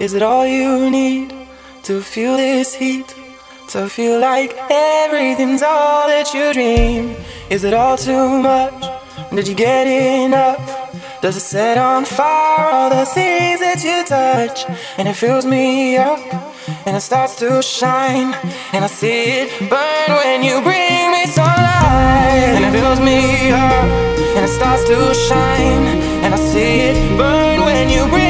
Is it all you need to feel this heat? To feel like everything's all that you dream? Is it all too much? Did you get enough? Does it set on fire all the things that you touch? And it fills me up and it starts to shine. And I see it burn when you bring me sunlight. And it fills me up and it starts to shine. And I see it burn when you bring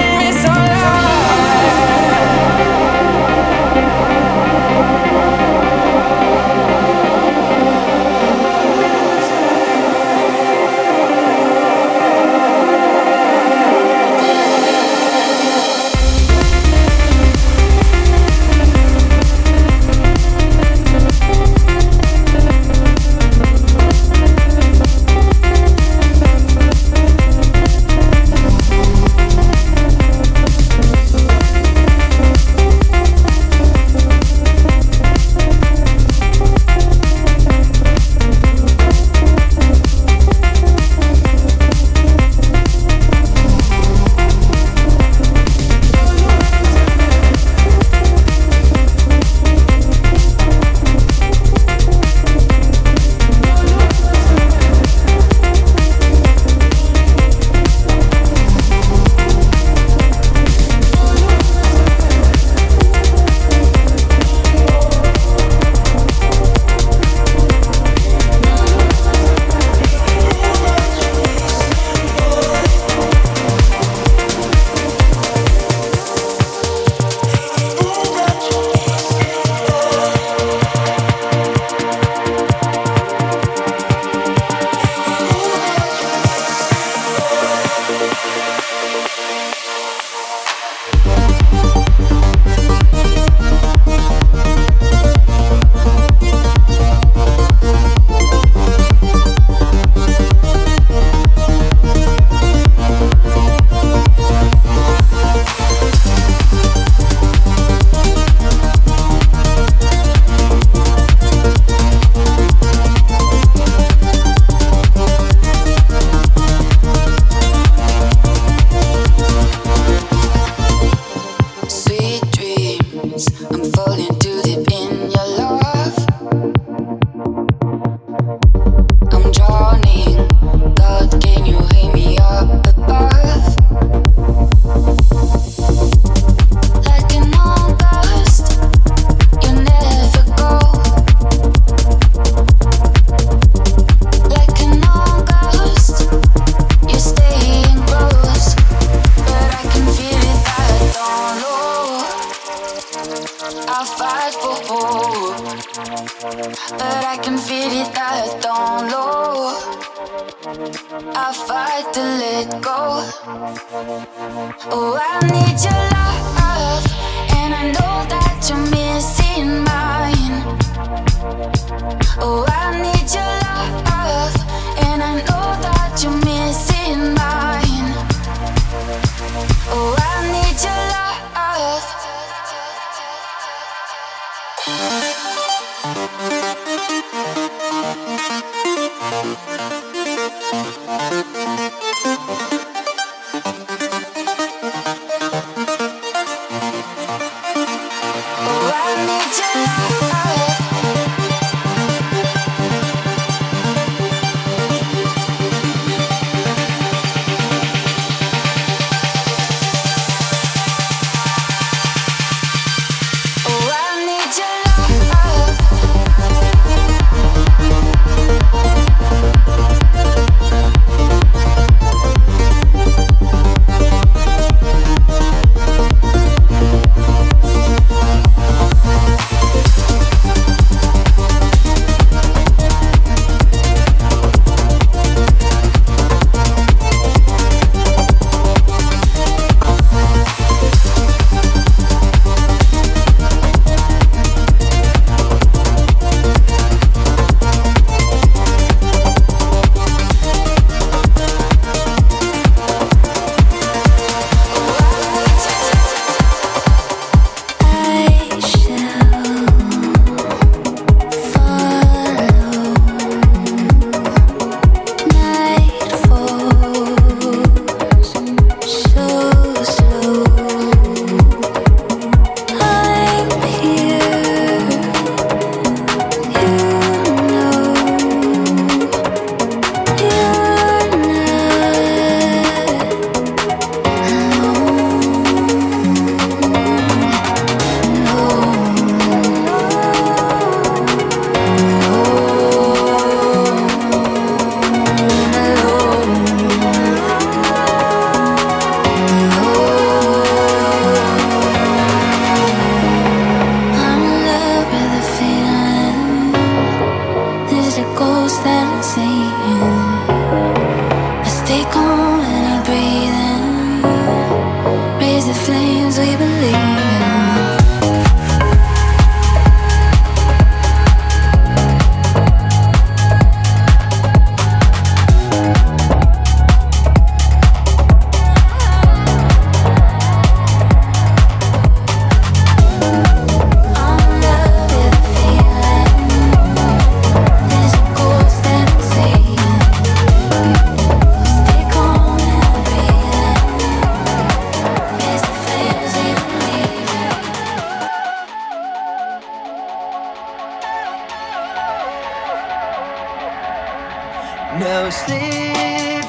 No sleep,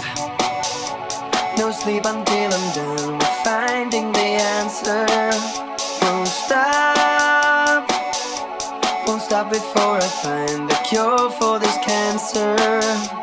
no sleep until I'm done with finding the answer. Won't stop, won't stop before I find the cure for this cancer.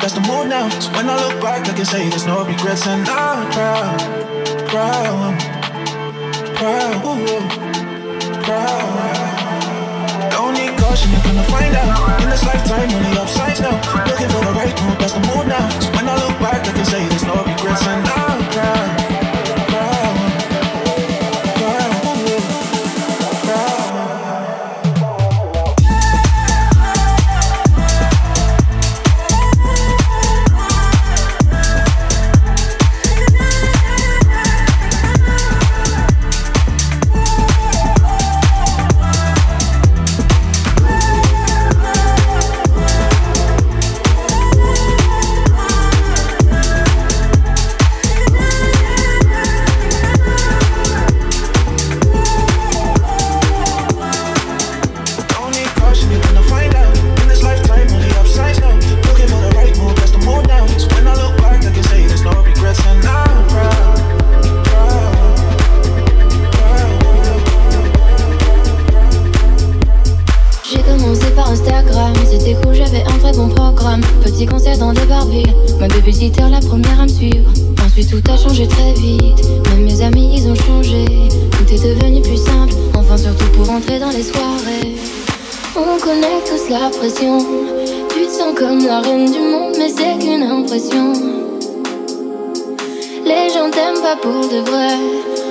That's the mood now. So when I look back, I can say there's no regrets, and I'm proud, proud, proud, proud. Don't need caution, you're gonna find out. In this lifetime, only upsides now. Looking for the right move, that's the mood now. So when I look back, I can say there's no regrets, and I'm proud. Tu te sens comme la reine du monde, mais c'est qu'une impression. Les gens t'aiment pas pour de vrai.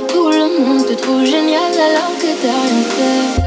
Tout le monde te trouve génial alors que t'as rien fait.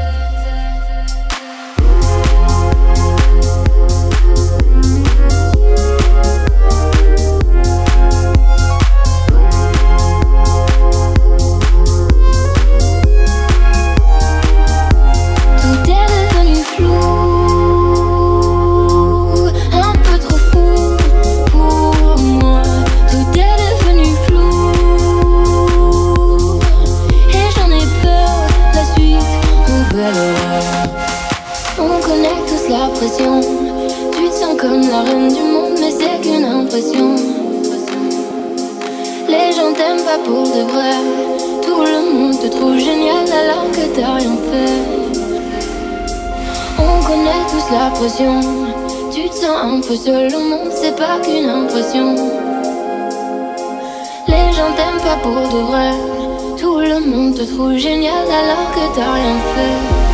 Tout le monde te trouve génial alors que t'as rien fait. On connaît tous la pression. Tu te sens un peu seul au monde, c'est pas qu'une impression. Les gens t'aiment pas pour de vrai. Tout le monde te trouve génial alors que t'as rien fait.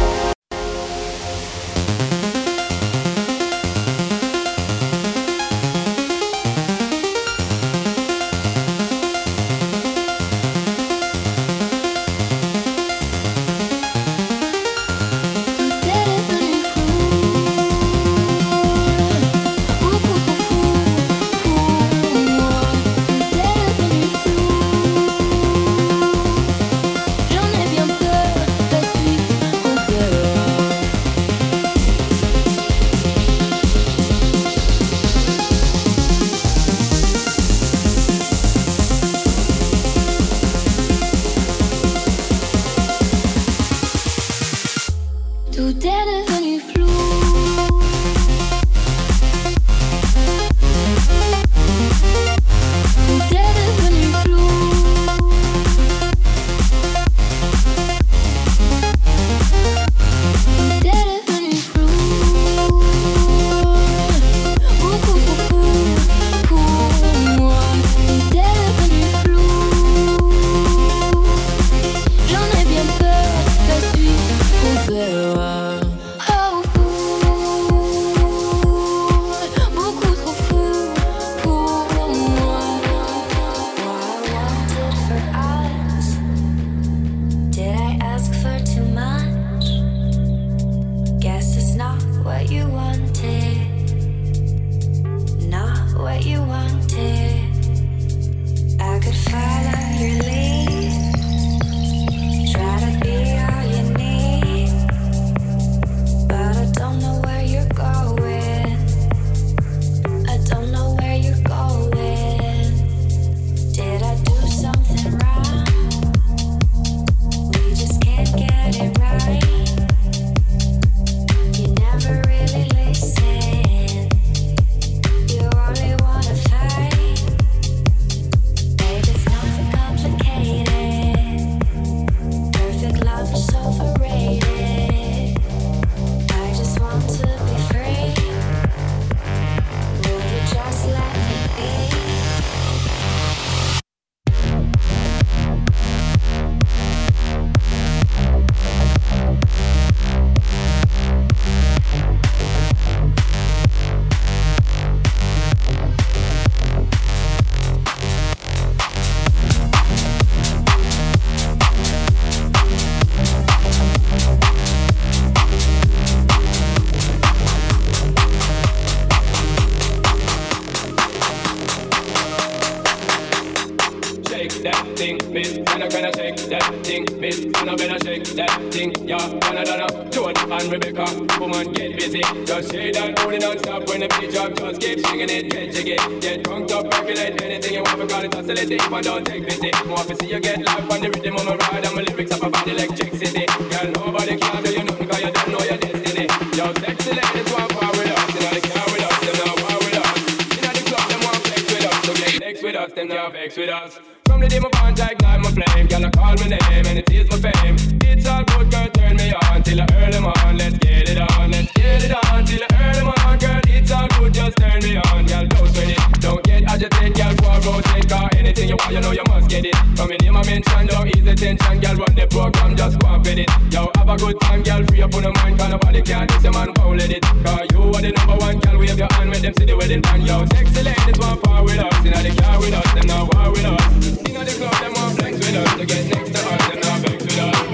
Anything you want, you know you must get it. From your name mention, don't ease the tension, girl. Run the program, just go and fit it. Yo, have a good time, girl. Free up on the mind, cause nobody can. diss your man, foul it. Cause you are the number one, girl. Wave your hand when them see the wedding plan. Yo, sexy ladies want power with us. In the car with us, them not war with us. In the club, them want flex with us. To get next to us, them not vex with us.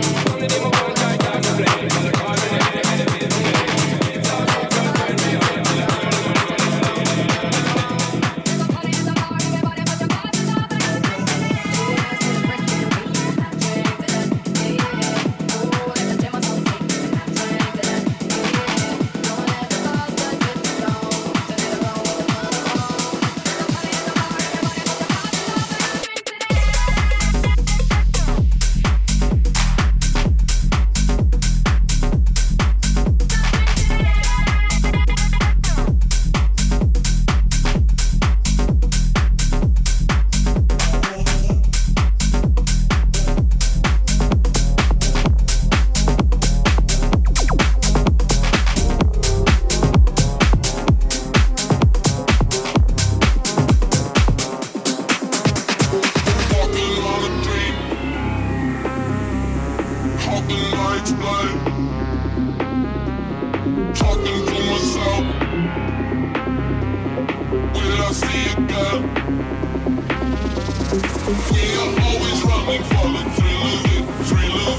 Talking lights. Talking to myself. Will I see again? We are always running for the thrill of it, thrill of it.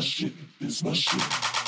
shit. It's my shit.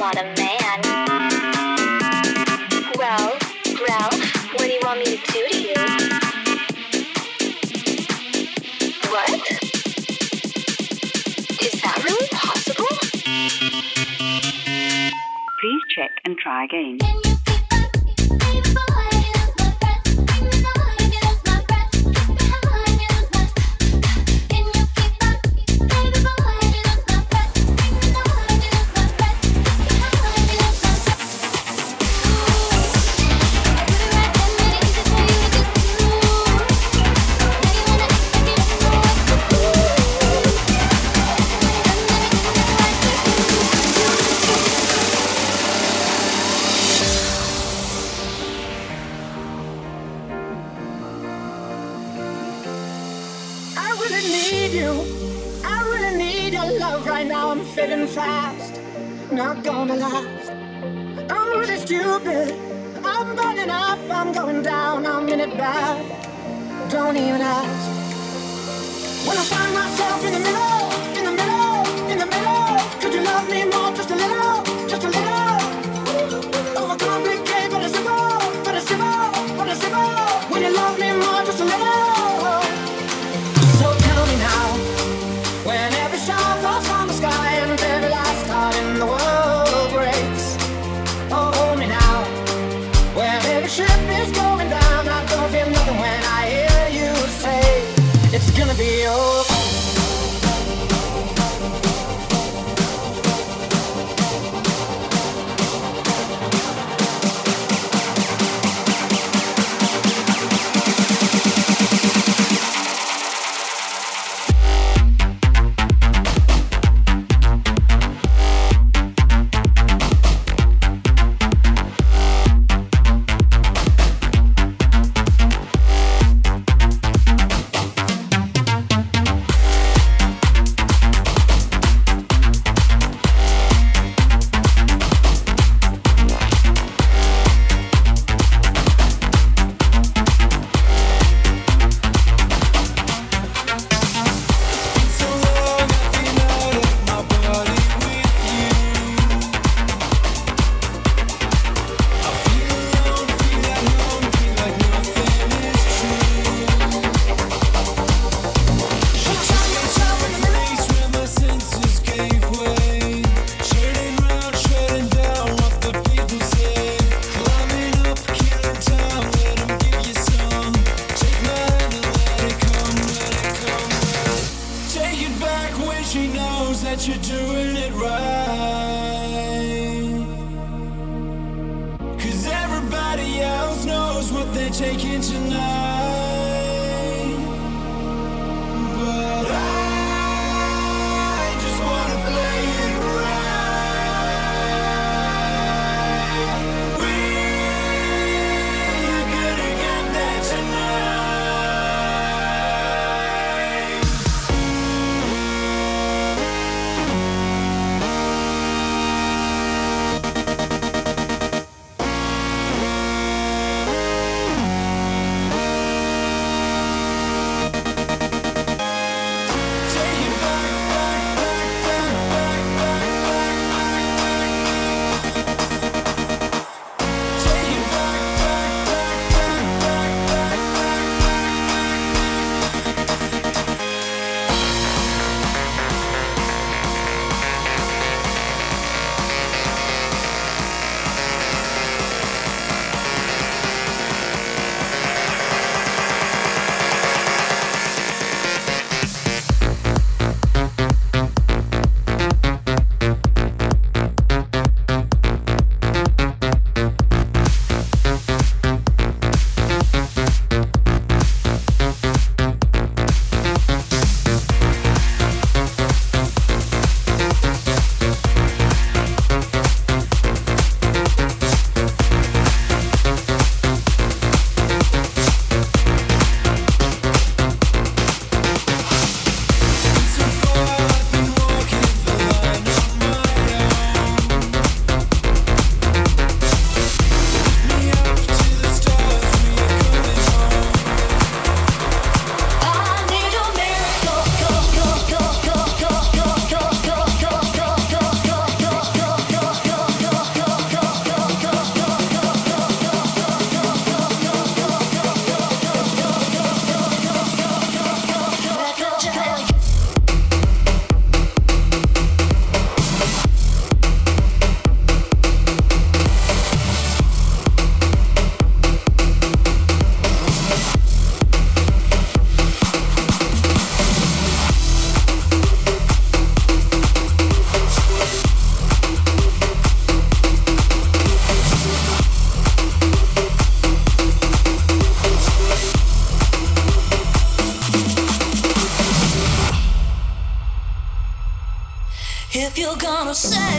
lot of man. Well, Ralph, what do you want me to do to you? What? Is that really possible? Please check and try again. say